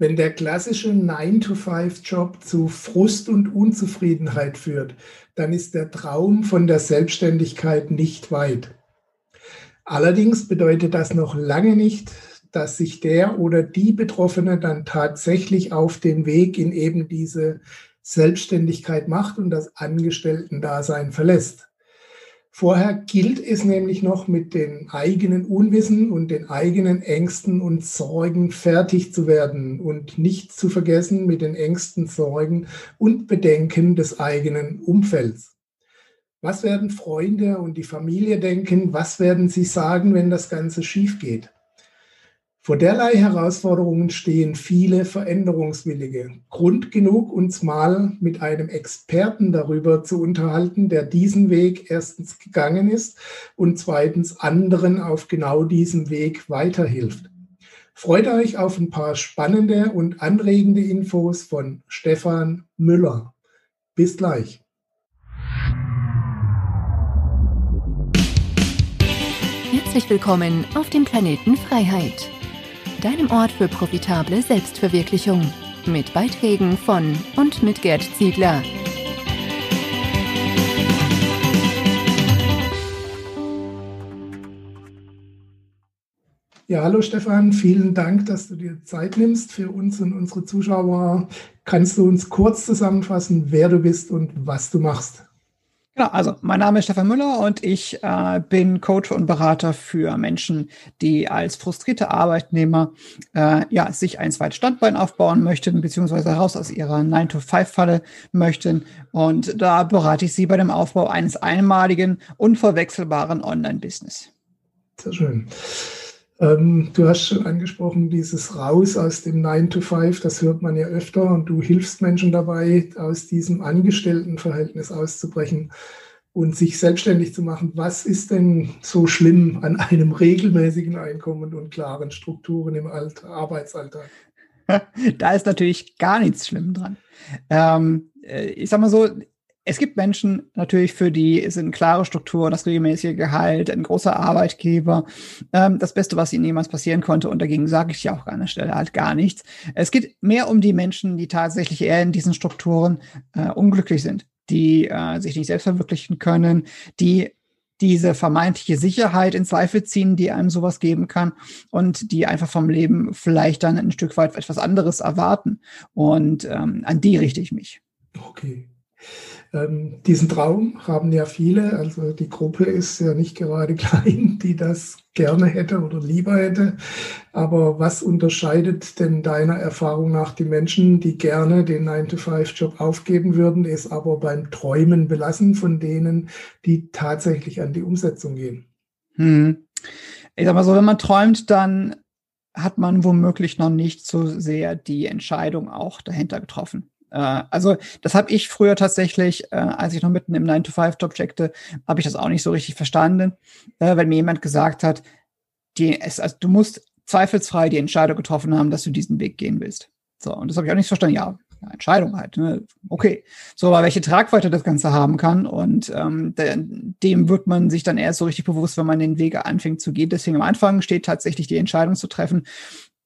Wenn der klassische 9-to-5-Job zu Frust und Unzufriedenheit führt, dann ist der Traum von der Selbstständigkeit nicht weit. Allerdings bedeutet das noch lange nicht, dass sich der oder die Betroffene dann tatsächlich auf den Weg in eben diese Selbstständigkeit macht und das Angestellten-Dasein verlässt. Vorher gilt es nämlich noch mit den eigenen Unwissen und den eigenen Ängsten und Sorgen fertig zu werden und nicht zu vergessen mit den Ängsten, Sorgen und Bedenken des eigenen Umfelds. Was werden Freunde und die Familie denken? Was werden sie sagen, wenn das Ganze schief geht? Vor derlei Herausforderungen stehen viele Veränderungswillige. Grund genug, uns mal mit einem Experten darüber zu unterhalten, der diesen Weg erstens gegangen ist und zweitens anderen auf genau diesem Weg weiterhilft. Freut euch auf ein paar spannende und anregende Infos von Stefan Müller. Bis gleich. Herzlich willkommen auf dem Planeten Freiheit deinem Ort für profitable Selbstverwirklichung. Mit Beiträgen von und mit Gerd Ziegler. Ja, hallo Stefan, vielen Dank, dass du dir Zeit nimmst für uns und unsere Zuschauer. Kannst du uns kurz zusammenfassen, wer du bist und was du machst? Genau, also mein Name ist Stefan Müller und ich äh, bin Coach und Berater für Menschen, die als frustrierte Arbeitnehmer äh, ja, sich ein zweites Standbein aufbauen möchten, beziehungsweise raus aus ihrer 9-to-5-Falle möchten. Und da berate ich sie bei dem Aufbau eines einmaligen, unverwechselbaren Online-Business. Sehr schön. Ähm, du hast schon angesprochen, dieses Raus aus dem 9 to 5, das hört man ja öfter und du hilfst Menschen dabei, aus diesem Angestelltenverhältnis auszubrechen und sich selbstständig zu machen. Was ist denn so schlimm an einem regelmäßigen Einkommen und klaren Strukturen im Alt Arbeitsalltag? Da ist natürlich gar nichts schlimm dran. Ähm, äh, ich sag mal so, es gibt Menschen natürlich, für die sind klare Strukturen, das regelmäßige Gehalt, ein großer Arbeitgeber, ähm, das Beste, was ihnen jemals passieren konnte. Und dagegen sage ich ja auch an der Stelle halt gar nichts. Es geht mehr um die Menschen, die tatsächlich eher in diesen Strukturen äh, unglücklich sind, die äh, sich nicht selbst verwirklichen können, die diese vermeintliche Sicherheit in Zweifel ziehen, die einem sowas geben kann und die einfach vom Leben vielleicht dann ein Stück weit etwas anderes erwarten. Und ähm, an die richte ich mich. Okay. Ähm, diesen Traum haben ja viele, also die Gruppe ist ja nicht gerade klein, die das gerne hätte oder lieber hätte. Aber was unterscheidet denn deiner Erfahrung nach die Menschen, die gerne den 9-to-5-Job aufgeben würden, ist aber beim Träumen belassen von denen, die tatsächlich an die Umsetzung gehen? Hm. Ich sag mal so, wenn man träumt, dann hat man womöglich noch nicht so sehr die Entscheidung auch dahinter getroffen. Äh, also das habe ich früher tatsächlich, äh, als ich noch mitten im 9-to-5-Job checkte, habe ich das auch nicht so richtig verstanden, äh, weil mir jemand gesagt hat, die, es, also du musst zweifelsfrei die Entscheidung getroffen haben, dass du diesen Weg gehen willst. So, und das habe ich auch nicht verstanden. Ja, Entscheidung halt. Ne? Okay. So, aber welche Tragweite das Ganze haben kann und ähm, de, dem wird man sich dann erst so richtig bewusst, wenn man den Weg anfängt zu gehen. Deswegen am Anfang steht tatsächlich die Entscheidung zu treffen,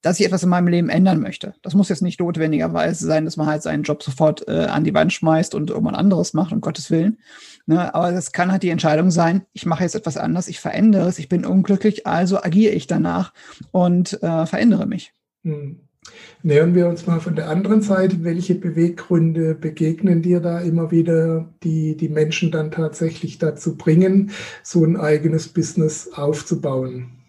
dass ich etwas in meinem Leben ändern möchte. Das muss jetzt nicht notwendigerweise sein, dass man halt seinen Job sofort äh, an die Wand schmeißt und irgendwann anderes macht, um Gottes Willen. Ne? Aber das kann halt die Entscheidung sein, ich mache jetzt etwas anders, ich verändere es, ich bin unglücklich, also agiere ich danach und äh, verändere mich. Hm. Nähern wir uns mal von der anderen Seite. Welche Beweggründe begegnen dir da immer wieder, die die Menschen dann tatsächlich dazu bringen, so ein eigenes Business aufzubauen?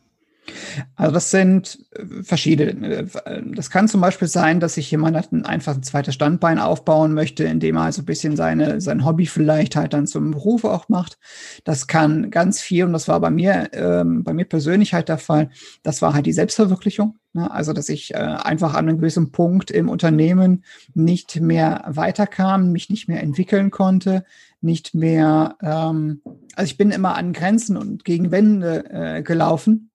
Also das sind äh, verschiedene. Äh, das kann zum Beispiel sein, dass sich jemand einfach ein zweites Standbein aufbauen möchte, indem er also ein bisschen seine, sein Hobby vielleicht halt dann zum Beruf auch macht. Das kann ganz viel, und das war bei mir, ähm, bei mir persönlich halt der Fall, das war halt die Selbstverwirklichung. Ne? Also, dass ich äh, einfach an einem gewissen Punkt im Unternehmen nicht mehr weiterkam, mich nicht mehr entwickeln konnte, nicht mehr, ähm, also ich bin immer an Grenzen und gegen Wände äh, gelaufen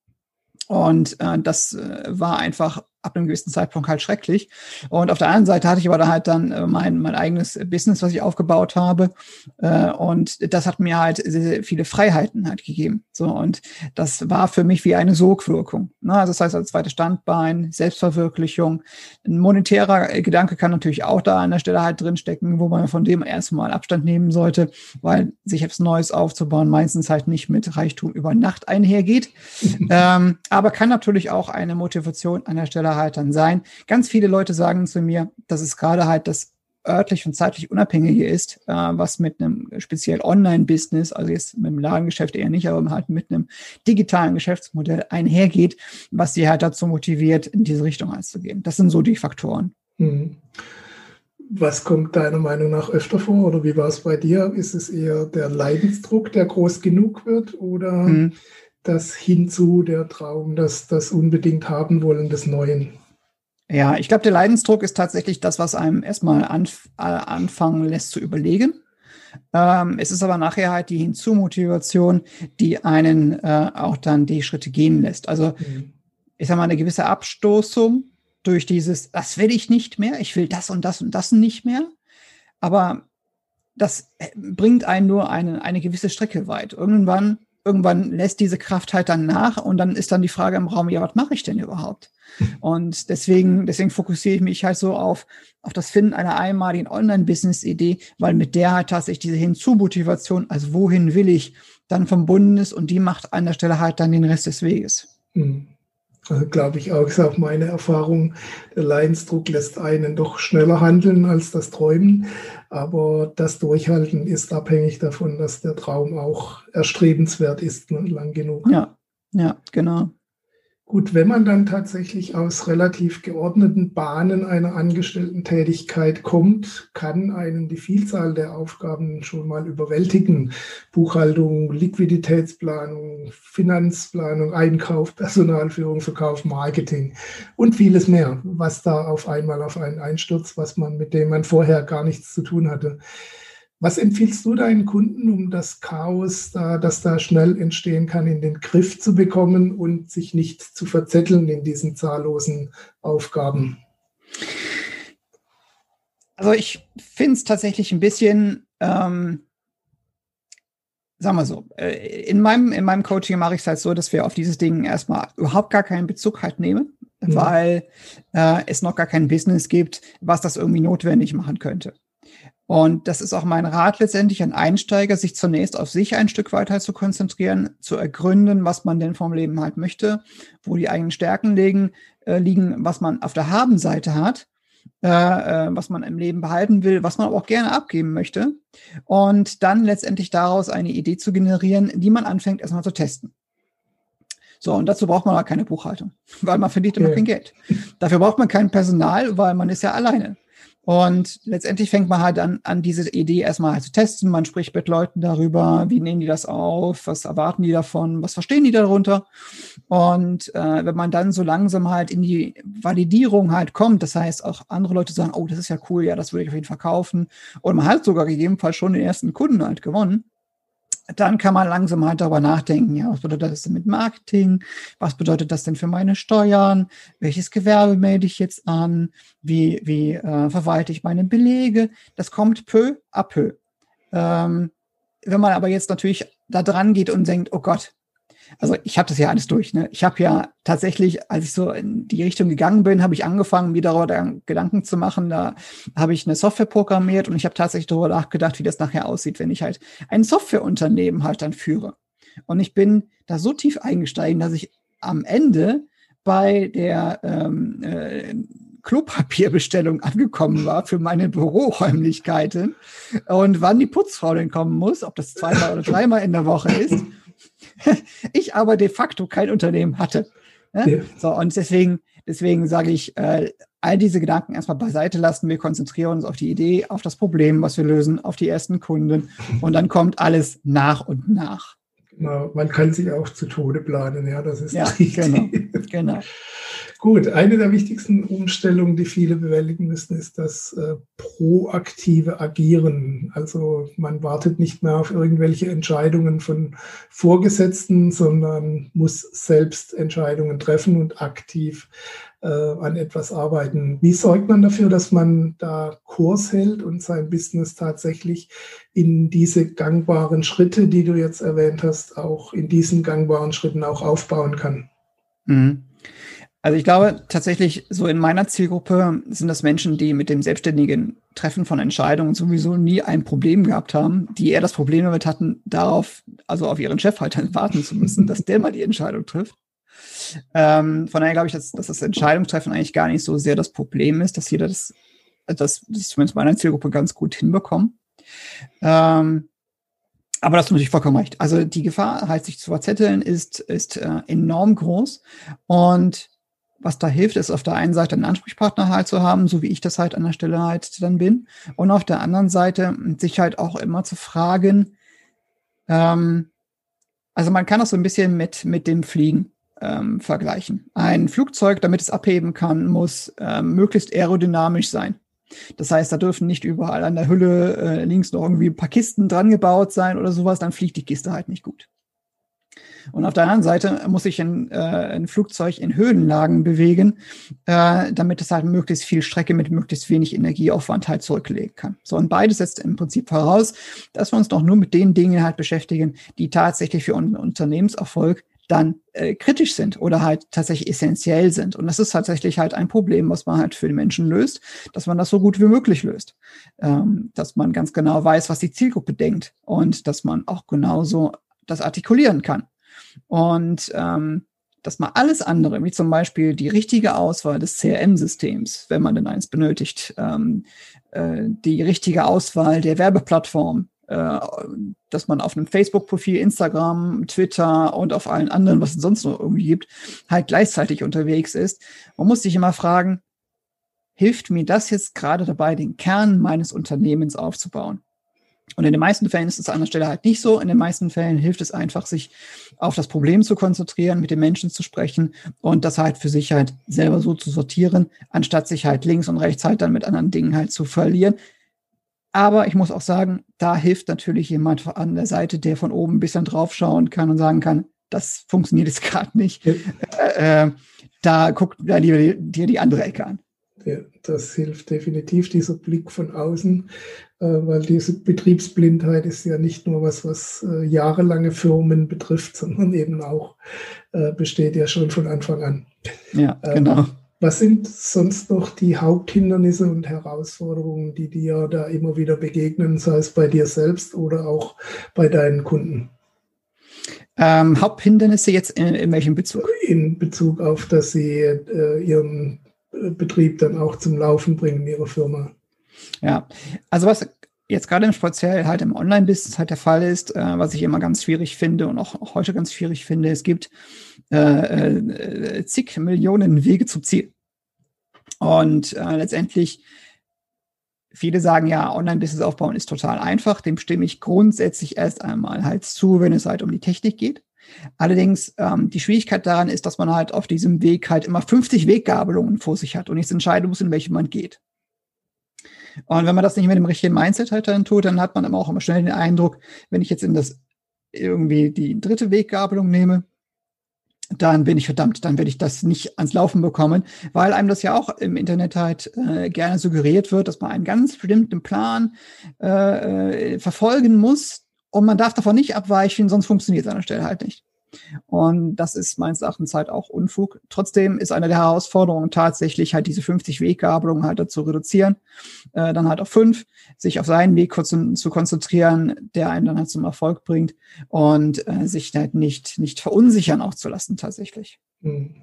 und äh, das äh, war einfach ab einem gewissen Zeitpunkt halt schrecklich. Und auf der anderen Seite hatte ich aber da halt dann äh, mein, mein eigenes Business, was ich aufgebaut habe. Äh, und das hat mir halt sehr, sehr viele Freiheiten halt gegeben. So, und das war für mich wie eine Sogwirkung. Ne? Also das heißt, als zweites Standbein, Selbstverwirklichung. Ein monetärer Gedanke kann natürlich auch da an der Stelle halt drinstecken, wo man von dem erstmal Abstand nehmen sollte, weil sich etwas Neues aufzubauen meistens halt nicht mit Reichtum über Nacht einhergeht. ähm, aber kann natürlich auch eine Motivation an der Stelle halt dann sein. Ganz viele Leute sagen zu mir, dass es gerade halt das örtlich und zeitlich Unabhängige ist, äh, was mit einem speziell Online-Business, also jetzt mit dem Ladengeschäft eher nicht, aber halt mit einem digitalen Geschäftsmodell einhergeht, was sie halt dazu motiviert, in diese Richtung einzugehen. Das sind so die Faktoren. Mhm. Was kommt deiner Meinung nach öfter vor oder wie war es bei dir? Ist es eher der Leidensdruck, der groß genug wird oder mhm. Das hinzu, der Traum, das, das unbedingt haben wollen des Neuen? Ja, ich glaube, der Leidensdruck ist tatsächlich das, was einem erstmal anf äh, anfangen lässt zu überlegen. Ähm, es ist aber nachher halt die Hinzumotivation, die einen äh, auch dann die Schritte gehen lässt. Also mhm. ich sage mal, eine gewisse Abstoßung durch dieses, das will ich nicht mehr, ich will das und das und das nicht mehr. Aber das äh, bringt einen nur eine, eine gewisse Strecke weit. Irgendwann, irgendwann lässt diese Kraft halt dann nach und dann ist dann die Frage im Raum, ja, was mache ich denn überhaupt? Und deswegen, deswegen fokussiere ich mich halt so auf, auf das Finden einer einmaligen Online-Business-Idee, weil mit der halt tatsächlich diese Hinzumotivation, also wohin will ich, dann verbunden ist und die macht an der Stelle halt dann den Rest des Weges. Mhm. Glaube ich auch, ist auch meine Erfahrung. Der Leidensdruck lässt einen doch schneller handeln als das Träumen. Aber das Durchhalten ist abhängig davon, dass der Traum auch erstrebenswert ist, ne, lang genug. Ja, ja, genau. Gut, wenn man dann tatsächlich aus relativ geordneten Bahnen einer Angestellten-Tätigkeit kommt, kann einen die Vielzahl der Aufgaben schon mal überwältigen. Buchhaltung, Liquiditätsplanung, Finanzplanung, Einkauf, Personalführung, Verkauf, Marketing und vieles mehr, was da auf einmal auf einen einstürzt, was man mit dem man vorher gar nichts zu tun hatte. Was empfiehlst du deinen Kunden, um das Chaos, da, das da schnell entstehen kann, in den Griff zu bekommen und sich nicht zu verzetteln in diesen zahllosen Aufgaben? Also ich finde es tatsächlich ein bisschen, ähm, sagen wir so, äh, in meinem, in meinem Coaching mache ich es halt so, dass wir auf dieses Ding erstmal überhaupt gar keinen Bezug halt nehmen, mhm. weil äh, es noch gar kein Business gibt, was das irgendwie notwendig machen könnte. Und das ist auch mein Rat letztendlich an Einsteiger, sich zunächst auf sich ein Stück weiter zu konzentrieren, zu ergründen, was man denn vom Leben halt möchte, wo die eigenen Stärken liegen, äh, liegen was man auf der Habenseite hat, äh, äh, was man im Leben behalten will, was man aber auch gerne abgeben möchte. Und dann letztendlich daraus eine Idee zu generieren, die man anfängt erstmal zu testen. So, und dazu braucht man aber keine Buchhaltung, weil man verdient immer okay. kein Geld. Dafür braucht man kein Personal, weil man ist ja alleine. Und letztendlich fängt man halt an, an diese Idee erstmal halt zu testen. Man spricht mit Leuten darüber, wie nehmen die das auf, was erwarten die davon, was verstehen die darunter. Und äh, wenn man dann so langsam halt in die Validierung halt kommt, das heißt auch andere Leute sagen, oh, das ist ja cool, ja, das würde ich auf jeden Fall kaufen. Und man hat sogar gegebenenfalls schon den ersten Kunden halt gewonnen dann kann man langsam halt darüber nachdenken, ja, was bedeutet das denn mit Marketing? Was bedeutet das denn für meine Steuern? Welches Gewerbe melde ich jetzt an? Wie, wie äh, verwalte ich meine Belege? Das kommt peu à peu. Ähm, wenn man aber jetzt natürlich da dran geht und denkt, oh Gott, also ich habe das ja alles durch. Ne? Ich habe ja tatsächlich, als ich so in die Richtung gegangen bin, habe ich angefangen, mir darüber Gedanken zu machen. Da habe ich eine Software programmiert und ich habe tatsächlich darüber nachgedacht, wie das nachher aussieht, wenn ich halt ein Softwareunternehmen halt dann führe. Und ich bin da so tief eingestiegen, dass ich am Ende bei der ähm, äh, Klopapierbestellung angekommen war für meine Büroräumlichkeiten und wann die Putzfrau denn kommen muss, ob das zweimal oder dreimal in der Woche ist. ich aber de facto kein Unternehmen hatte. Ne? Ja. So, und deswegen, deswegen sage ich, äh, all diese Gedanken erstmal beiseite lassen. Wir konzentrieren uns auf die Idee, auf das Problem, was wir lösen, auf die ersten Kunden und dann kommt alles nach und nach. Genau, man kann sich auch zu Tode planen, ja, das ist ja, richtig. Genau, genau. Gut, eine der wichtigsten Umstellungen, die viele bewältigen müssen, ist das äh, proaktive Agieren. Also man wartet nicht mehr auf irgendwelche Entscheidungen von Vorgesetzten, sondern muss selbst Entscheidungen treffen und aktiv äh, an etwas arbeiten. Wie sorgt man dafür, dass man da Kurs hält und sein Business tatsächlich in diese gangbaren Schritte, die du jetzt erwähnt hast, auch in diesen gangbaren Schritten auch aufbauen kann? Mhm. Also ich glaube tatsächlich, so in meiner Zielgruppe sind das Menschen, die mit dem selbstständigen Treffen von Entscheidungen sowieso nie ein Problem gehabt haben, die eher das Problem damit hatten, darauf, also auf ihren Chef halt warten zu müssen, dass der mal die Entscheidung trifft. Ähm, von daher glaube ich, dass, dass das Entscheidungstreffen eigentlich gar nicht so sehr das Problem ist, dass jeder das, das, das zumindest meiner Zielgruppe ganz gut hinbekommt. Ähm, aber das ist natürlich vollkommen recht. Also die Gefahr, halt sich zu verzetteln, ist, ist äh, enorm groß. Und was da hilft, ist auf der einen Seite einen Ansprechpartner halt zu haben, so wie ich das halt an der Stelle halt dann bin. Und auf der anderen Seite sich halt auch immer zu fragen, ähm, also man kann das so ein bisschen mit, mit dem Fliegen ähm, vergleichen. Ein Flugzeug, damit es abheben kann, muss ähm, möglichst aerodynamisch sein. Das heißt, da dürfen nicht überall an der Hülle äh, links noch irgendwie ein paar Kisten dran gebaut sein oder sowas, dann fliegt die Kiste halt nicht gut. Und auf der anderen Seite muss sich ein, äh, ein Flugzeug in Höhenlagen bewegen, äh, damit es halt möglichst viel Strecke mit möglichst wenig Energieaufwand halt zurücklegen kann. So, und beides setzt im Prinzip voraus, dass wir uns doch nur mit den Dingen halt beschäftigen, die tatsächlich für unseren Unternehmenserfolg dann äh, kritisch sind oder halt tatsächlich essentiell sind. Und das ist tatsächlich halt ein Problem, was man halt für die Menschen löst, dass man das so gut wie möglich löst. Ähm, dass man ganz genau weiß, was die Zielgruppe denkt und dass man auch genauso das artikulieren kann. Und ähm, dass man alles andere, wie zum Beispiel die richtige Auswahl des CRM-Systems, wenn man denn eins benötigt, ähm, äh, die richtige Auswahl der Werbeplattform, äh, dass man auf einem Facebook-Profil, Instagram, Twitter und auf allen anderen, was es sonst noch irgendwie gibt, halt gleichzeitig unterwegs ist. Man muss sich immer fragen, hilft mir das jetzt gerade dabei, den Kern meines Unternehmens aufzubauen? Und in den meisten Fällen ist es an der Stelle halt nicht so. In den meisten Fällen hilft es einfach, sich auf das Problem zu konzentrieren, mit den Menschen zu sprechen und das halt für sich halt selber so zu sortieren, anstatt sich halt links und rechts halt dann mit anderen Dingen halt zu verlieren. Aber ich muss auch sagen, da hilft natürlich jemand an der Seite, der von oben ein bisschen draufschauen kann und sagen kann, das funktioniert jetzt gerade nicht. Ja. Äh, äh, da guckt da dir die andere Ecke an. Das hilft definitiv, dieser Blick von außen, äh, weil diese Betriebsblindheit ist ja nicht nur was, was äh, jahrelange Firmen betrifft, sondern eben auch äh, besteht ja schon von Anfang an. Ja, ähm, genau. Was sind sonst noch die Haupthindernisse und Herausforderungen, die dir da immer wieder begegnen, sei es bei dir selbst oder auch bei deinen Kunden? Ähm, Haupthindernisse jetzt in, in, welchem Bezug? In Bezug auf, dass sie äh, ihren Betrieb dann auch zum Laufen bringen, ihre Firma. Ja, also was jetzt gerade im Speziell halt im Online-Business halt der Fall ist, äh, was ich immer ganz schwierig finde und auch, heute ganz schwierig finde, es gibt äh, äh, zig Millionen Wege zum Ziel. Und äh, letztendlich, viele sagen ja, Online-Business aufbauen ist total einfach. Dem stimme ich grundsätzlich erst einmal halt zu, wenn es halt um die Technik geht. Allerdings, ähm, die Schwierigkeit daran ist, dass man halt auf diesem Weg halt immer 50 Weggabelungen vor sich hat und jetzt entscheiden muss, in welche man geht. Und wenn man das nicht mit dem richtigen Mindset halt dann tut, dann hat man auch immer schnell den Eindruck, wenn ich jetzt in das irgendwie die dritte Weggabelung nehme, dann bin ich verdammt, dann werde ich das nicht ans Laufen bekommen, weil einem das ja auch im Internet halt äh, gerne suggeriert wird, dass man einen ganz bestimmten Plan äh, äh verfolgen muss und man darf davon nicht abweichen, sonst funktioniert es an der Stelle halt nicht. Und das ist meines Erachtens halt auch Unfug. Trotzdem ist eine der Herausforderungen tatsächlich halt diese 50 Weggabelungen halt dazu reduzieren, äh, dann halt auf fünf, sich auf seinen Weg zu konzentrieren, der einen dann halt zum Erfolg bringt und äh, sich halt nicht, nicht verunsichern auch zu lassen tatsächlich. Mhm.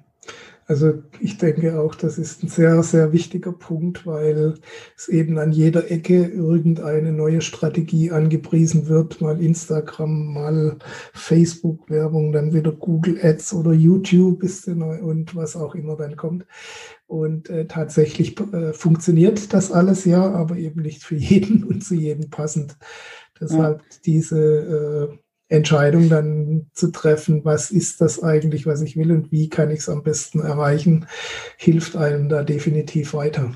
Also ich denke auch, das ist ein sehr, sehr wichtiger Punkt, weil es eben an jeder Ecke irgendeine neue Strategie angepriesen wird. Mal Instagram, mal Facebook-Werbung, dann wieder Google Ads oder YouTube ist und was auch immer dann kommt. Und äh, tatsächlich äh, funktioniert das alles ja, aber eben nicht für jeden und zu jedem passend. Deshalb ja. diese äh, Entscheidung dann zu treffen, was ist das eigentlich, was ich will und wie kann ich es am besten erreichen, hilft einem da definitiv weiter.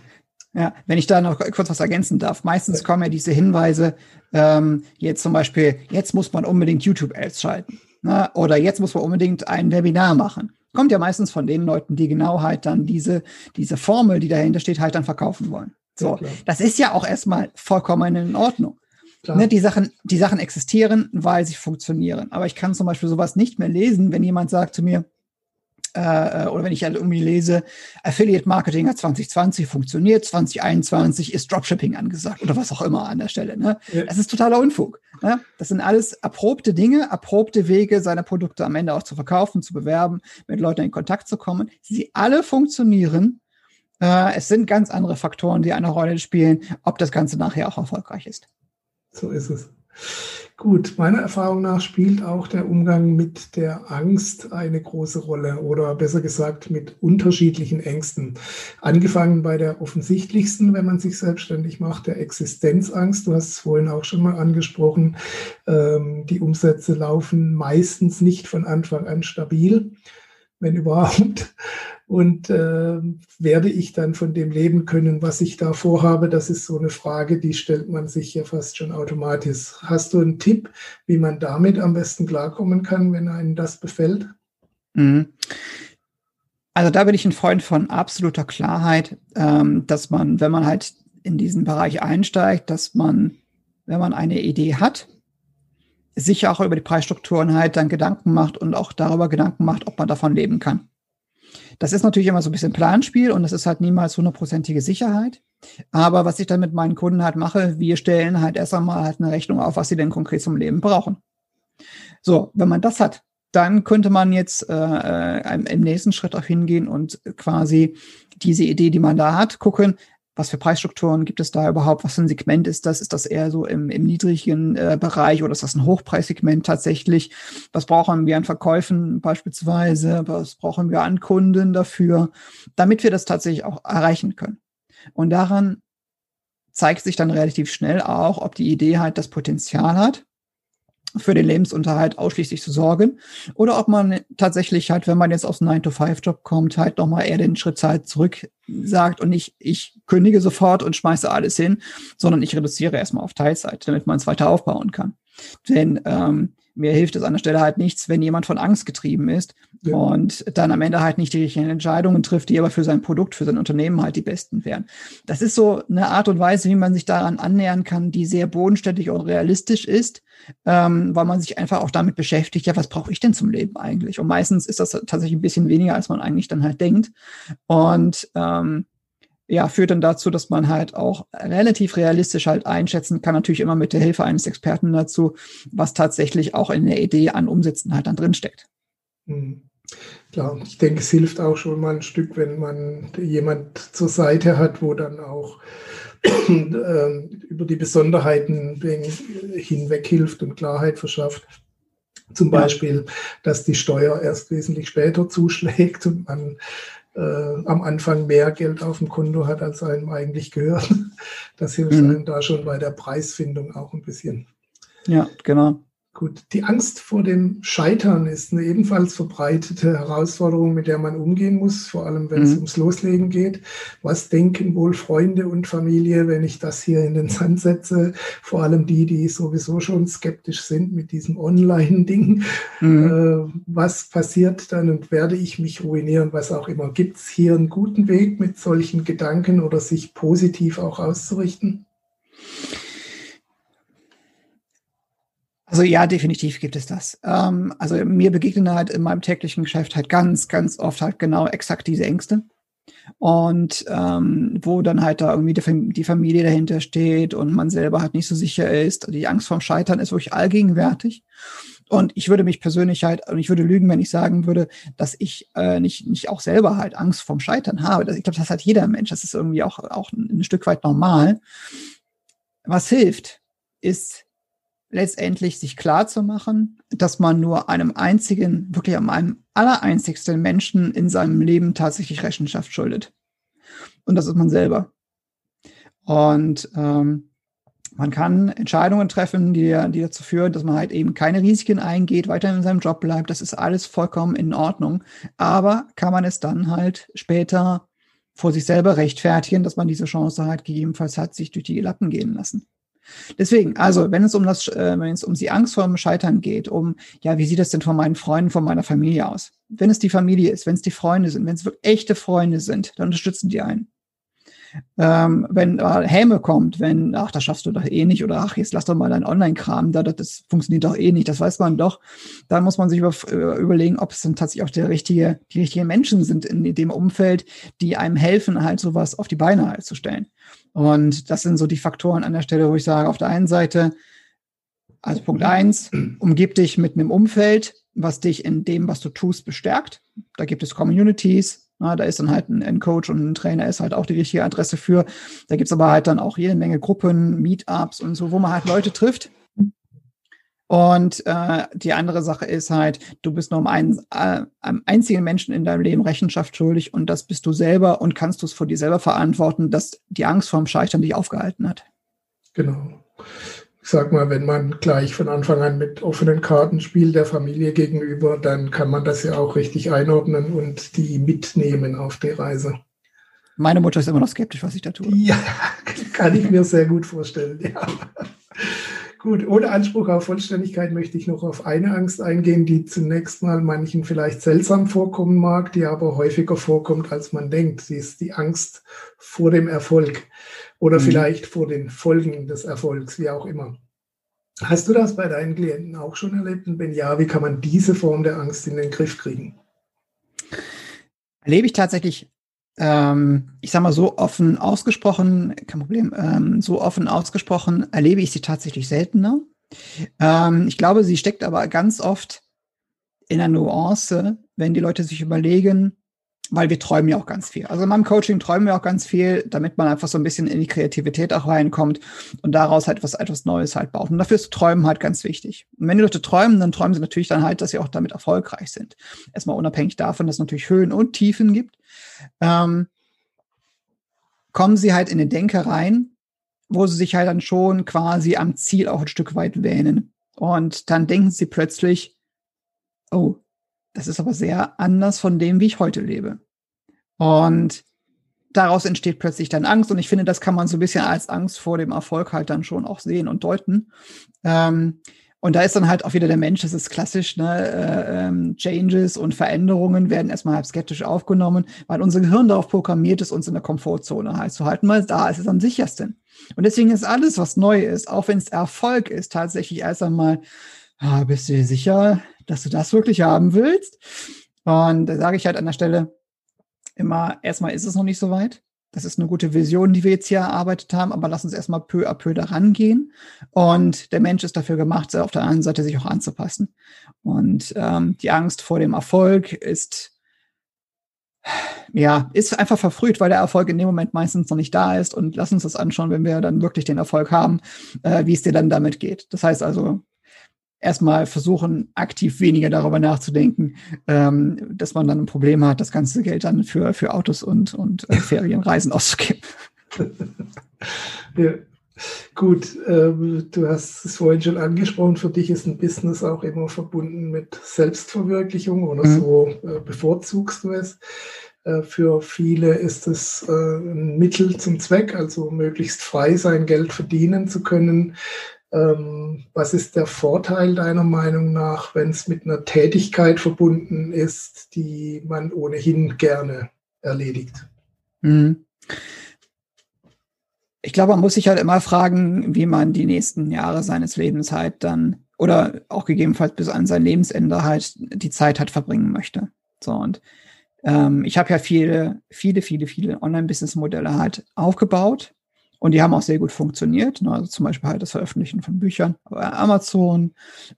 Ja, wenn ich da noch kurz was ergänzen darf. Meistens kommen ja diese Hinweise, ähm, jetzt zum Beispiel, jetzt muss man unbedingt YouTube-Ads schalten. Ne? Oder jetzt muss man unbedingt ein Webinar machen. Kommt ja meistens von den Leuten, die genau halt dann diese, diese Formel, die dahinter steht, halt dann verkaufen wollen. So, ja, das ist ja auch erstmal vollkommen in Ordnung. Ne, die, Sachen, die Sachen existieren, weil sie funktionieren. Aber ich kann zum Beispiel sowas nicht mehr lesen, wenn jemand sagt zu mir, äh, oder wenn ich halt irgendwie lese, Affiliate Marketing hat 2020 funktioniert, 2021 ist Dropshipping angesagt oder was auch immer an der Stelle. Ne? Ja. Das ist totaler Unfug. Ne? Das sind alles erprobte Dinge, erprobte Wege, seine Produkte am Ende auch zu verkaufen, zu bewerben, mit Leuten in Kontakt zu kommen. Sie alle funktionieren. Äh, es sind ganz andere Faktoren, die eine Rolle spielen, ob das Ganze nachher auch erfolgreich ist. So ist es. Gut, meiner Erfahrung nach spielt auch der Umgang mit der Angst eine große Rolle oder besser gesagt mit unterschiedlichen Ängsten. Angefangen bei der offensichtlichsten, wenn man sich selbstständig macht, der Existenzangst. Du hast es vorhin auch schon mal angesprochen. Ähm, die Umsätze laufen meistens nicht von Anfang an stabil, wenn überhaupt und äh, werde ich dann von dem leben können, was ich da vorhabe? Das ist so eine Frage, die stellt man sich ja fast schon automatisch. Hast du einen Tipp, wie man damit am besten klarkommen kann, wenn einen das befällt? Mhm. Also da bin ich ein Freund von absoluter Klarheit, ähm, dass man, wenn man halt in diesen Bereich einsteigt, dass man, wenn man eine Idee hat, sich auch über die Preisstrukturen halt dann Gedanken macht und auch darüber Gedanken macht, ob man davon leben kann. Das ist natürlich immer so ein bisschen Planspiel und das ist halt niemals hundertprozentige Sicherheit. Aber was ich dann mit meinen Kunden halt mache, wir stellen halt erst einmal halt eine Rechnung auf, was sie denn konkret zum Leben brauchen. So, wenn man das hat, dann könnte man jetzt äh, äh im nächsten Schritt auch hingehen und quasi diese Idee, die man da hat, gucken, was für Preisstrukturen gibt es da überhaupt? Was für ein Segment ist das? Ist das eher so im, im niedrigen äh, Bereich oder ist das ein Hochpreissegment tatsächlich? Was brauchen wir an Verkäufen beispielsweise? Was brauchen wir an Kunden dafür, damit wir das tatsächlich auch erreichen können? Und daran zeigt sich dann relativ schnell auch, ob die Idee halt das Potenzial hat, für den Lebensunterhalt ausschließlich zu sorgen oder ob man tatsächlich halt, wenn man jetzt aus einem 9-to-5-Job kommt, halt nochmal eher den Schritt halt zurück sagt und nicht, ich kündige sofort und schmeiße alles hin, sondern ich reduziere erstmal auf Teilzeit, damit man es weiter aufbauen kann. Denn ähm, mir hilft es an der Stelle halt nichts, wenn jemand von Angst getrieben ist ja. und dann am Ende halt nicht die richtigen Entscheidungen trifft, die aber für sein Produkt, für sein Unternehmen halt die besten wären. Das ist so eine Art und Weise, wie man sich daran annähern kann, die sehr bodenständig und realistisch ist, ähm, weil man sich einfach auch damit beschäftigt, ja, was brauche ich denn zum Leben eigentlich? Und meistens ist das tatsächlich ein bisschen weniger, als man eigentlich dann halt denkt. Und ähm, ja, führt dann dazu, dass man halt auch relativ realistisch halt einschätzen kann, natürlich immer mit der Hilfe eines Experten dazu, was tatsächlich auch in der Idee an Umsätzen halt dann drinsteckt. Mhm. Klar, ich denke, es hilft auch schon mal ein Stück, wenn man jemand zur Seite hat, wo dann auch äh, über die Besonderheiten hinweg hilft und Klarheit verschafft. Zum Beispiel, dass die Steuer erst wesentlich später zuschlägt und man äh, am Anfang mehr Geld auf dem Konto hat, als einem eigentlich gehört. Das hilft mhm. einem da schon bei der Preisfindung auch ein bisschen. Ja, genau. Gut, die Angst vor dem Scheitern ist eine ebenfalls verbreitete Herausforderung, mit der man umgehen muss, vor allem wenn mhm. es ums Loslegen geht. Was denken wohl Freunde und Familie, wenn ich das hier in den Sand setze? Vor allem die, die sowieso schon skeptisch sind mit diesem Online-Ding. Mhm. Äh, was passiert dann und werde ich mich ruinieren, was auch immer? Gibt es hier einen guten Weg mit solchen Gedanken oder sich positiv auch auszurichten? Also ja, definitiv gibt es das. Ähm, also mir begegnen halt in meinem täglichen Geschäft halt ganz, ganz oft halt genau exakt diese Ängste. Und ähm, wo dann halt da irgendwie die, die, Familie dahinter steht und man selber halt nicht so sicher ist. Die Angst vorm Scheitern ist wirklich allgegenwärtig. Und ich würde mich persönlich halt, und ich würde lügen, wenn ich sagen würde, dass ich äh, nicht, nicht auch selber halt Angst vorm Scheitern habe. Ich glaube, das hat jeder Mensch. Das ist irgendwie auch, auch ein Stück weit normal. Was hilft, ist letztendlich sich klar zu machen, dass man nur einem einzigen, wirklich einem allereinzigsten Menschen in seinem Leben tatsächlich Rechenschaft schuldet. Und das ist man selber. Und ähm, Man kann Entscheidungen treffen, die, die dazu führen, dass man halt eben keine Risiken eingeht, weiter in seinem Job bleibt. Das ist alles vollkommen in Ordnung. Aber kann man es dann halt später vor sich selber rechtfertigen, dass man diese Chance halt gegebenenfalls hat, sich durch die Lappen gehen lassen. Deswegen, also wenn es um das, äh, wenn es um die Angst vor dem Scheitern geht, um, ja, wie sieht das denn von meinen Freunden, von meiner Familie aus? Wenn es die Familie ist, wenn es die Freunde sind, wenn es echte Freunde sind, dann unterstützen die einen. Ähm, wenn äh, Häme kommt, wenn, ach, das schaffst du doch eh nicht oder ach, jetzt lass doch mal dein Online-Kram da, das, das, funktioniert doch eh nicht, das weiß man doch, dann muss man sich über, äh, überlegen, ob es dann tatsächlich auch der richtige, die richtigen Menschen sind in dem Umfeld, die einem helfen, halt sowas auf die Beine halt zu stellen. Und das sind so die Faktoren an der Stelle, wo ich sage, auf der einen Seite, also Punkt eins, umgib dich mit einem Umfeld, was dich in dem, was du tust, bestärkt. Da gibt es Communities, na, da ist dann halt ein, Coach und ein Trainer ist halt auch die richtige Adresse für. Da gibt's aber halt dann auch jede Menge Gruppen, Meetups und so, wo man halt Leute trifft. Und äh, die andere Sache ist halt, du bist nur um einen, äh, einem einzigen Menschen in deinem Leben Rechenschaft schuldig und das bist du selber und kannst du es vor dir selber verantworten, dass die Angst vorm Scheitern dich aufgehalten hat. Genau ich sag mal, wenn man gleich von Anfang an mit offenen Karten spielt der Familie gegenüber, dann kann man das ja auch richtig einordnen und die mitnehmen auf die Reise. Meine Mutter ist immer noch skeptisch, was ich da tue. Ja, kann ich mir sehr gut vorstellen, ja. Gut, ohne Anspruch auf Vollständigkeit möchte ich noch auf eine Angst eingehen, die zunächst mal manchen vielleicht seltsam vorkommen mag, die aber häufiger vorkommt, als man denkt. Sie ist die Angst vor dem Erfolg oder mhm. vielleicht vor den Folgen des Erfolgs, wie auch immer. Hast du das bei deinen Klienten auch schon erlebt? Und wenn ja, wie kann man diese Form der Angst in den Griff kriegen? Erlebe ich tatsächlich, ähm, ich sage mal so offen ausgesprochen, kein Problem, ähm, so offen ausgesprochen erlebe ich sie tatsächlich seltener. Ähm, ich glaube, sie steckt aber ganz oft in einer Nuance, wenn die Leute sich überlegen, weil wir träumen ja auch ganz viel. Also in meinem Coaching träumen wir auch ganz viel, damit man einfach so ein bisschen in die Kreativität auch reinkommt und daraus halt was etwas Neues halt baut. Und dafür ist Träumen halt ganz wichtig. Und wenn die Leute träumen, dann träumen sie natürlich dann halt, dass sie auch damit erfolgreich sind. Erstmal unabhängig davon, dass es natürlich Höhen und Tiefen gibt, ähm, kommen sie halt in eine Denke rein, wo sie sich halt dann schon quasi am Ziel auch ein Stück weit wähnen. Und dann denken sie plötzlich, oh, das ist aber sehr anders von dem, wie ich heute lebe. Und daraus entsteht plötzlich dann Angst. Und ich finde, das kann man so ein bisschen als Angst vor dem Erfolg halt dann schon auch sehen und deuten. Ähm, und da ist dann halt auch wieder der Mensch, das ist klassisch, ne? Äh, ähm, Changes und Veränderungen werden erstmal halb skeptisch aufgenommen, weil unser Gehirn darauf programmiert ist, uns in der Komfortzone halt zu halten, weil da ist es am sichersten. Und deswegen ist alles, was neu ist, auch wenn es Erfolg ist, tatsächlich erst einmal, ah, bist du dir sicher, dass du das wirklich haben willst. Und da sage ich halt an der Stelle immer, erstmal ist es noch nicht so weit. Das ist eine gute Vision, die wir jetzt hier erarbeitet haben, aber lass uns erstmal peu à peu daran gehen. Und der Mensch ist dafür gemacht, auf der einen Seite sich auch anzupassen. Und ähm, die Angst vor dem Erfolg ist ja, ist einfach verfrüht, weil der Erfolg in dem Moment meistens noch nicht da ist. Und lass uns das anschauen, wenn wir dann wirklich den Erfolg haben, äh, wie es dir dann damit geht. Das heißt also, erstmal versuchen, aktiv weniger darüber nachzudenken, ähm, dass man dann ein Problem hat, das ganze Geld dann für, für Autos und, und äh, Ferienreisen auszugeben. ja. Gut, ähm, du hast es vorhin schon angesprochen, für dich ist ein Business auch immer verbunden mit Selbstverwirklichung oder mhm. so äh, bevorzugst du es. Äh, für viele ist es äh, ein Mittel zum Zweck, also möglichst frei sein Geld verdienen zu können. Ähm, was ist der Vorteil deiner Meinung nach, wenn es mit einer Tätigkeit verbunden ist, die man ohnehin gerne erledigt? Mhm. Ich glaube, man muss sich halt immer fragen, wie man die nächsten Jahre seines Lebens halt dann oder auch gegebenenfalls bis an sein Lebensende halt die Zeit halt verbringen möchte. So und ähm, ich habe ja viele, viele, viele, viele Online-Business-Modelle halt aufgebaut und die haben auch sehr gut funktioniert. Ne? Also zum Beispiel halt das Veröffentlichen von Büchern bei Amazon,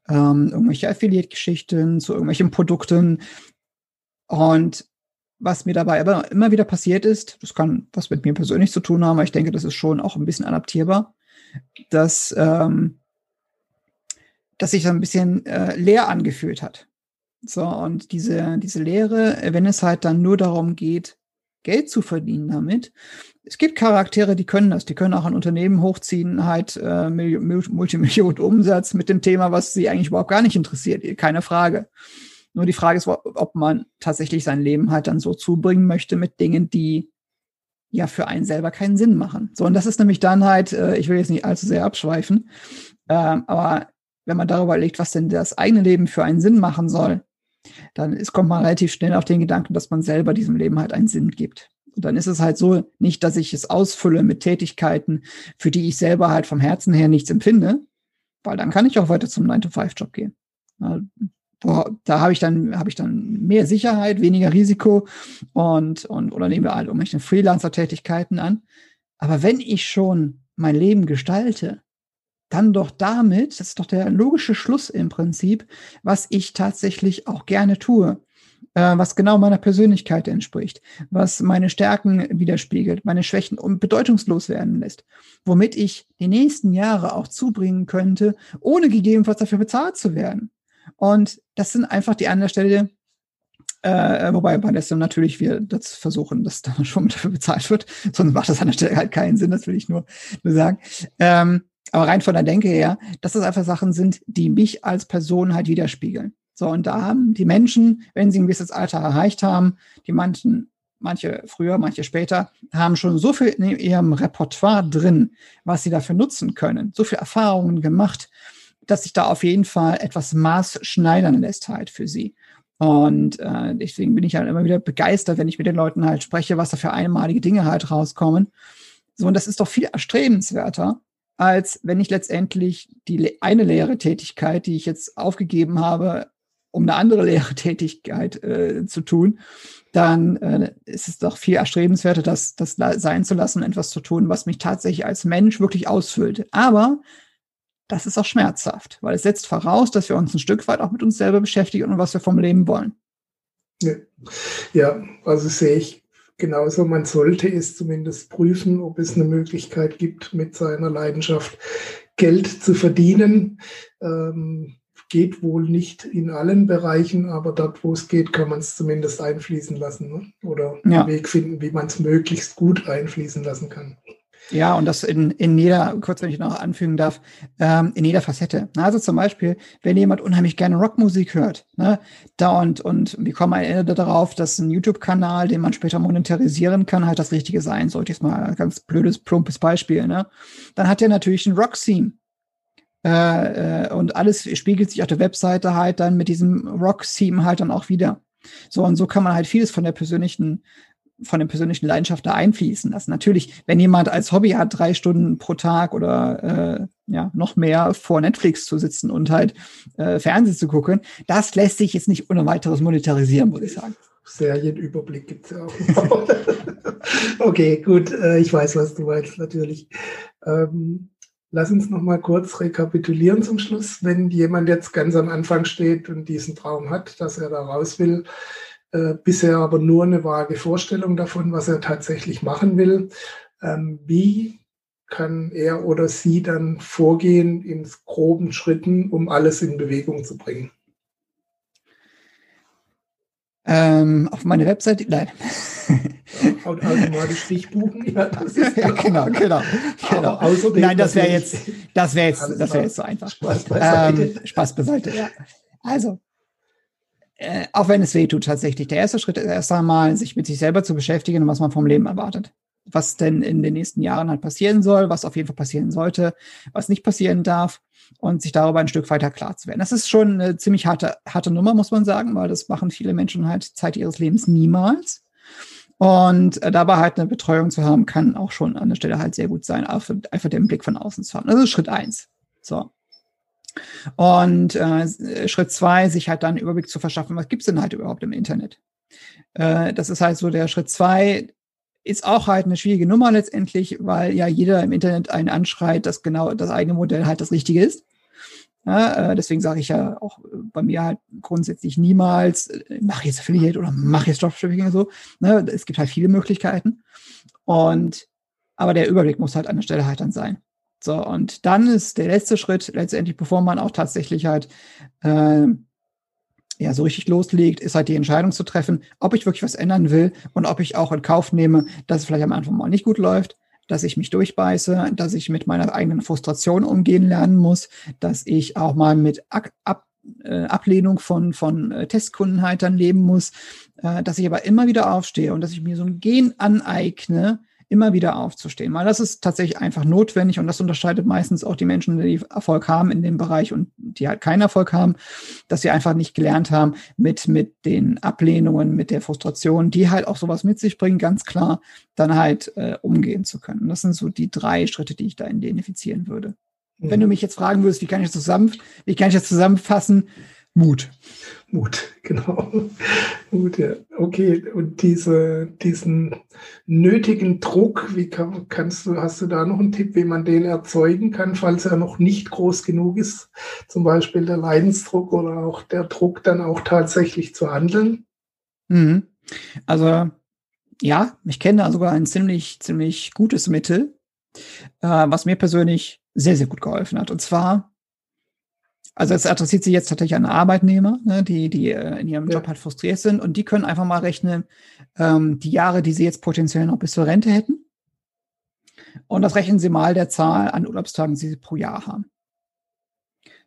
ähm, irgendwelche Affiliate-Geschichten zu irgendwelchen Produkten. Und was mir dabei aber immer wieder passiert ist, das kann was mit mir persönlich zu tun haben, aber ich denke, das ist schon auch ein bisschen adaptierbar, dass, ähm, dass sich ein bisschen äh, leer angefühlt hat. So, und diese, diese Lehre, wenn es halt dann nur darum geht, Geld zu verdienen damit. Es gibt Charaktere, die können das, die können auch ein Unternehmen hochziehen, halt äh, Multimillionen Umsatz mit dem Thema, was sie eigentlich überhaupt gar nicht interessiert, keine Frage. Nur die Frage ist, ob man tatsächlich sein Leben halt dann so zubringen möchte mit Dingen, die ja für einen selber keinen Sinn machen. So, und das ist nämlich dann halt, äh, ich will jetzt nicht allzu sehr abschweifen, äh, aber wenn man darüber legt, was denn das eigene Leben für einen Sinn machen soll, dann ist, kommt man relativ schnell auf den Gedanken, dass man selber diesem Leben halt einen Sinn gibt. Und dann ist es halt so, nicht, dass ich es ausfülle mit Tätigkeiten, für die ich selber halt vom Herzen her nichts empfinde, weil dann kann ich auch weiter zum 9-to-5-Job gehen da habe ich dann ich dann mehr Sicherheit, weniger Risiko und und oder nehmen wir alle um mich Freelancer-Tätigkeiten an. Aber wenn ich schon mein Leben gestalte, dann doch damit, das ist doch der logische Schluss im Prinzip, was ich tatsächlich auch gerne tue, äh, was genau meiner Persönlichkeit entspricht, was meine Stärken widerspiegelt, meine Schwächen und bedeutungslos werden lässt, womit ich die nächsten Jahre auch zubringen könnte, ohne gegebenenfalls dafür bezahlt zu werden. Und das sind einfach die an der Stelle, äh, wobei bei Lesson natürlich wir das versuchen, dass da schon dafür bezahlt wird. Sonst macht das an der Stelle halt keinen Sinn, das will ich nur, nur sagen. Ähm, aber rein von der Denke her, dass das einfach Sachen sind, die mich als Person halt widerspiegeln. So, und da haben die Menschen, wenn sie ein gewisses Alter erreicht haben, die manchen, manche früher, manche später, haben schon so viel in ihrem Repertoire drin, was sie dafür nutzen können, so viel Erfahrungen gemacht, dass sich da auf jeden Fall etwas maßschneidern lässt halt für sie. Und äh, deswegen bin ich halt immer wieder begeistert, wenn ich mit den Leuten halt spreche, was da für einmalige Dinge halt rauskommen. So, und das ist doch viel erstrebenswerter, als wenn ich letztendlich die eine leere Tätigkeit, die ich jetzt aufgegeben habe, um eine andere leere Tätigkeit äh, zu tun, dann äh, ist es doch viel erstrebenswerter, das, das sein zu lassen, etwas zu tun, was mich tatsächlich als Mensch wirklich ausfüllt. Aber das ist auch schmerzhaft, weil es setzt voraus, dass wir uns ein Stück weit auch mit uns selber beschäftigen und was wir vom Leben wollen. Ja, ja also sehe ich genauso. Man sollte es zumindest prüfen, ob es eine Möglichkeit gibt, mit seiner Leidenschaft Geld zu verdienen. Ähm, geht wohl nicht in allen Bereichen, aber dort, wo es geht, kann man es zumindest einfließen lassen ne? oder ja. einen Weg finden, wie man es möglichst gut einfließen lassen kann. Ja, und das in, in jeder, kurz wenn ich noch anfügen darf, ähm, in jeder Facette. Also zum Beispiel, wenn jemand unheimlich gerne Rockmusik hört, ne, da und, und wir kommen am Ende darauf, dass ein YouTube-Kanal, den man später monetarisieren kann, halt das Richtige sein sollte. Jetzt mal ein ganz blödes, plumpes Beispiel, ne? Dann hat er natürlich ein Rock-Theme. Äh, äh, und alles spiegelt sich auf der Webseite halt dann mit diesem Rock-Theme halt dann auch wieder. So, und so kann man halt vieles von der persönlichen von den persönlichen Leidenschaften da einfließen lassen. Natürlich, wenn jemand als Hobby hat, drei Stunden pro Tag oder äh, ja noch mehr vor Netflix zu sitzen und halt äh, Fernsehen zu gucken, das lässt sich jetzt nicht ohne weiteres monetarisieren, muss ich sagen. Serienüberblick gibt es ja auch. okay, gut, äh, ich weiß, was du meinst, natürlich. Ähm, lass uns noch mal kurz rekapitulieren zum Schluss. Wenn jemand jetzt ganz am Anfang steht und diesen Traum hat, dass er da raus will, äh, bisher aber nur eine vage Vorstellung davon, was er tatsächlich machen will. Ähm, wie kann er oder sie dann vorgehen in groben Schritten, um alles in Bewegung zu bringen? Ähm, auf meine Webseite, nein. Ja, automatisch Stichbuchen. Ja, ja, genau, genau. genau. Außerdem nein, das wäre jetzt, das wäre jetzt, das wäre jetzt so einfach. Spaß beiseite. Ähm, Spaß beiseite, ja. Also, äh, auch wenn es weh tut tatsächlich. Der erste Schritt ist erst einmal, sich mit sich selber zu beschäftigen und was man vom Leben erwartet. Was denn in den nächsten Jahren halt passieren soll, was auf jeden Fall passieren sollte, was nicht passieren darf und sich darüber ein Stück weiter klar zu werden. Das ist schon eine ziemlich harte, harte Nummer, muss man sagen, weil das machen viele Menschen halt Zeit ihres Lebens niemals. Und äh, dabei halt eine Betreuung zu haben, kann auch schon an der Stelle halt sehr gut sein, einfach den Blick von außen zu haben. Das ist Schritt eins. So. Und äh, Schritt zwei, sich halt dann Überblick zu verschaffen, was gibt's denn halt überhaupt im Internet? Äh, das ist halt so der Schritt zwei, ist auch halt eine schwierige Nummer letztendlich, weil ja jeder im Internet einen anschreit, dass genau das eigene Modell halt das Richtige ist. Ja, äh, deswegen sage ich ja auch bei mir halt grundsätzlich niemals, äh, mach jetzt Affiliate oder mach jetzt Dropshipping oder so. Ne? Es gibt halt viele Möglichkeiten. Und aber der Überblick muss halt an der Stelle halt dann sein. So, und dann ist der letzte Schritt letztendlich, bevor man auch tatsächlich halt äh, ja, so richtig loslegt, ist halt die Entscheidung zu treffen, ob ich wirklich was ändern will und ob ich auch in Kauf nehme, dass es vielleicht am Anfang mal nicht gut läuft, dass ich mich durchbeiße, dass ich mit meiner eigenen Frustration umgehen lernen muss, dass ich auch mal mit Ab äh, Ablehnung von, von äh, Testkunden halt dann leben muss, äh, dass ich aber immer wieder aufstehe und dass ich mir so ein Gen aneigne, immer wieder aufzustehen. Weil das ist tatsächlich einfach notwendig und das unterscheidet meistens auch die Menschen, die Erfolg haben in dem Bereich und die halt keinen Erfolg haben, dass sie einfach nicht gelernt haben, mit, mit den Ablehnungen, mit der Frustration, die halt auch sowas mit sich bringen, ganz klar, dann halt äh, umgehen zu können. Das sind so die drei Schritte, die ich da identifizieren würde. Mhm. Wenn du mich jetzt fragen würdest, wie kann ich das zusammen, wie kann ich das zusammenfassen? Mut. Mut, genau. Mut, ja. Okay, und diese, diesen nötigen Druck, wie kann, kannst du, hast du da noch einen Tipp, wie man den erzeugen kann, falls er noch nicht groß genug ist? Zum Beispiel der Leidensdruck oder auch der Druck, dann auch tatsächlich zu handeln? Mhm. Also, ja, ich kenne da sogar ein ziemlich, ziemlich gutes Mittel, äh, was mir persönlich sehr, sehr gut geholfen hat. Und zwar also es adressiert sich jetzt tatsächlich an Arbeitnehmer, ne, die, die äh, in ihrem. Job halt frustriert sind und die können einfach mal rechnen, ähm, die Jahre, die sie jetzt potenziell noch bis zur Rente hätten. Und das rechnen sie mal der Zahl an Urlaubstagen, die sie pro Jahr haben.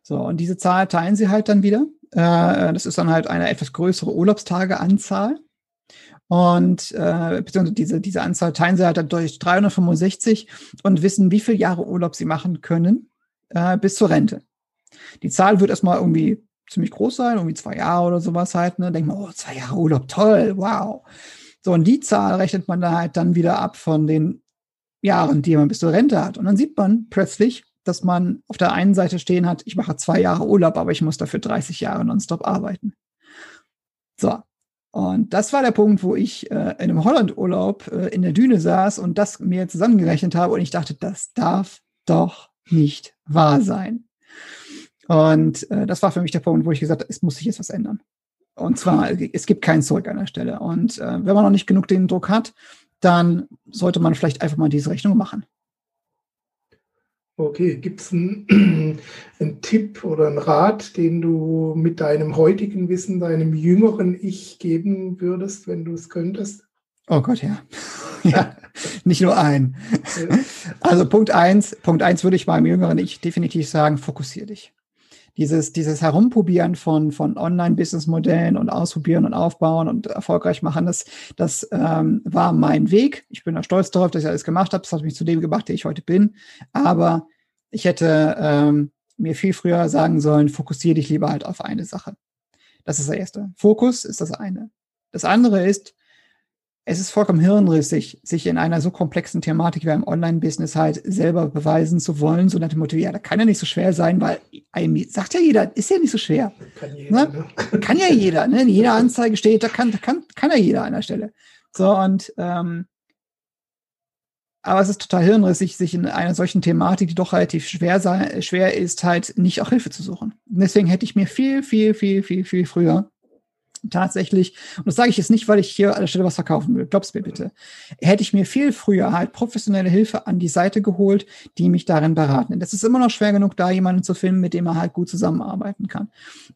So, und diese Zahl teilen sie halt dann wieder. Äh, das ist dann halt eine etwas größere Urlaubstageanzahl. Und äh, beziehungsweise diese, diese Anzahl teilen sie halt dann durch 365 und wissen, wie viele Jahre Urlaub sie machen können äh, bis zur Rente. Die Zahl wird erstmal irgendwie ziemlich groß sein, irgendwie zwei Jahre oder sowas halt. Ne? Denkt man, oh, zwei Jahre Urlaub, toll, wow. So, und die Zahl rechnet man da halt dann wieder ab von den Jahren, die man bis zur Rente hat. Und dann sieht man plötzlich, dass man auf der einen Seite stehen hat, ich mache zwei Jahre Urlaub, aber ich muss dafür 30 Jahre nonstop arbeiten. So. Und das war der Punkt, wo ich äh, in einem Holland-Urlaub äh, in der Düne saß und das mir zusammengerechnet habe und ich dachte, das darf doch nicht wahr sein. Und äh, das war für mich der Punkt, wo ich gesagt habe, es muss sich jetzt was ändern. Und zwar, es gibt kein Zurück an der Stelle. Und äh, wenn man noch nicht genug den Druck hat, dann sollte man vielleicht einfach mal diese Rechnung machen. Okay, gibt es einen, einen, Tipp oder einen Rat, den du mit deinem heutigen Wissen, deinem jüngeren Ich geben würdest, wenn du es könntest? Oh Gott, ja. ja, nicht nur ein. Also Punkt eins, Punkt eins würde ich meinem jüngeren Ich definitiv sagen, fokussier dich dieses, dieses Herumprobieren von, von Online-Business-Modellen und ausprobieren und aufbauen und erfolgreich machen, das, das ähm, war mein Weg. Ich bin da stolz darauf, dass ich alles gemacht habe. Das hat mich zu dem gemacht, der ich heute bin. Aber ich hätte ähm, mir viel früher sagen sollen, fokussiere dich lieber halt auf eine Sache. Das ist das Erste. Fokus ist das eine. Das andere ist, es ist vollkommen hirnrissig, sich in einer so komplexen Thematik wie einem Online-Business halt selber beweisen zu wollen, so nach dem Motto, ja, da kann ja nicht so schwer sein, weil sagt ja jeder, ist ja nicht so schwer. Kann, jeder, ne? Ne? kann ja jeder, ne? In jeder Anzeige steht, da kann, da kann, kann ja jeder an der Stelle. So, und ähm, aber es ist total hirnrissig, sich in einer solchen Thematik, die doch relativ schwer, sei, schwer ist, halt nicht auch Hilfe zu suchen. Und deswegen hätte ich mir viel, viel, viel, viel, viel früher tatsächlich, und das sage ich jetzt nicht, weil ich hier an der Stelle was verkaufen will, glaub's mir bitte, hätte ich mir viel früher halt professionelle Hilfe an die Seite geholt, die mich darin beraten. Das ist immer noch schwer genug, da jemanden zu finden, mit dem man halt gut zusammenarbeiten kann.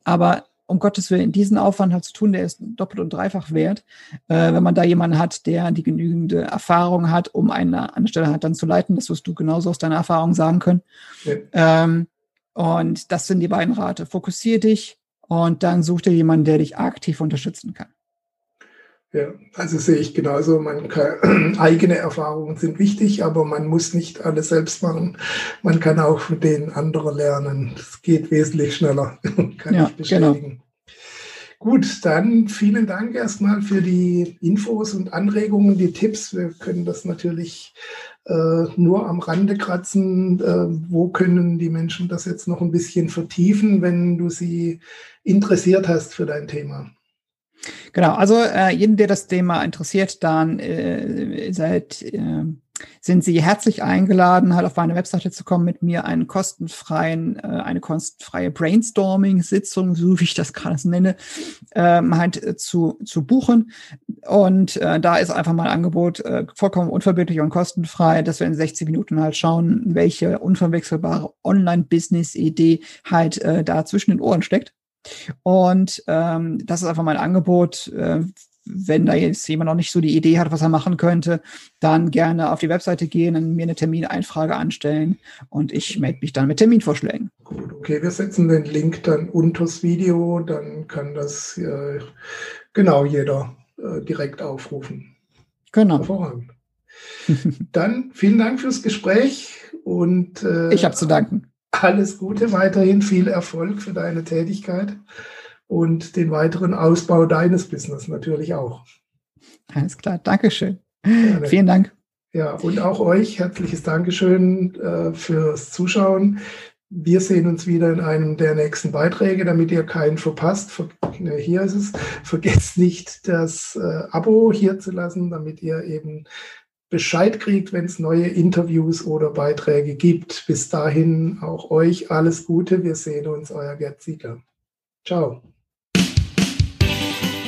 Aber um Gottes Willen, diesen Aufwand halt zu tun, der ist doppelt und dreifach wert, äh, wenn man da jemanden hat, der die genügende Erfahrung hat, um eine Anstelle halt dann zu leiten. Das wirst du genauso aus deiner Erfahrung sagen können. Ja. Ähm, und das sind die beiden Rate. Fokussier dich, und dann such dir jemanden, der dich aktiv unterstützen kann. Ja, also sehe ich genauso. Man kann, eigene Erfahrungen sind wichtig, aber man muss nicht alles selbst machen. Man kann auch von den anderen lernen. Es geht wesentlich schneller, kann ja, ich bestätigen. Genau. Gut, dann vielen Dank erstmal für die Infos und Anregungen, die Tipps. Wir können das natürlich äh, nur am Rande kratzen. Äh, wo können die Menschen das jetzt noch ein bisschen vertiefen, wenn du sie interessiert hast für dein Thema? Genau, also äh, jeden, der das Thema interessiert, dann äh, seid äh, sind Sie herzlich eingeladen, halt auf meine Webseite zu kommen, mit mir einen kostenfreien, äh, eine kostenfreie Brainstorming-Sitzung, so wie ich das gerade nenne, ähm, halt äh, zu, zu buchen. Und äh, da ist einfach mal ein Angebot äh, vollkommen unverbindlich und kostenfrei, dass wir in 60 Minuten halt schauen, welche unverwechselbare Online-Business-Idee halt äh, da zwischen den Ohren steckt Und ähm, das ist einfach mein Angebot. Äh, wenn da jetzt jemand noch nicht so die Idee hat, was er machen könnte, dann gerne auf die Webseite gehen und mir eine Termineinfrage anstellen und ich melde mich dann mit Terminvorschlägen. Gut, okay, wir setzen den Link dann unter das Video, dann kann das äh, genau jeder äh, direkt aufrufen. Genau. Hervorragend. dann vielen Dank fürs Gespräch und äh, ich habe zu danken. Alles Gute, weiterhin viel Erfolg für deine Tätigkeit und den weiteren Ausbau deines Business natürlich auch. Alles klar, Dankeschön. Gerne. Vielen Dank. Ja, und auch euch herzliches Dankeschön äh, fürs Zuschauen. Wir sehen uns wieder in einem der nächsten Beiträge, damit ihr keinen verpasst. Ver ne, hier ist es. Vergesst nicht, das äh, Abo hier zu lassen, damit ihr eben Bescheid kriegt, wenn es neue Interviews oder Beiträge gibt. Bis dahin auch euch alles Gute. Wir sehen uns, euer Gerd Ziegler. Ciao.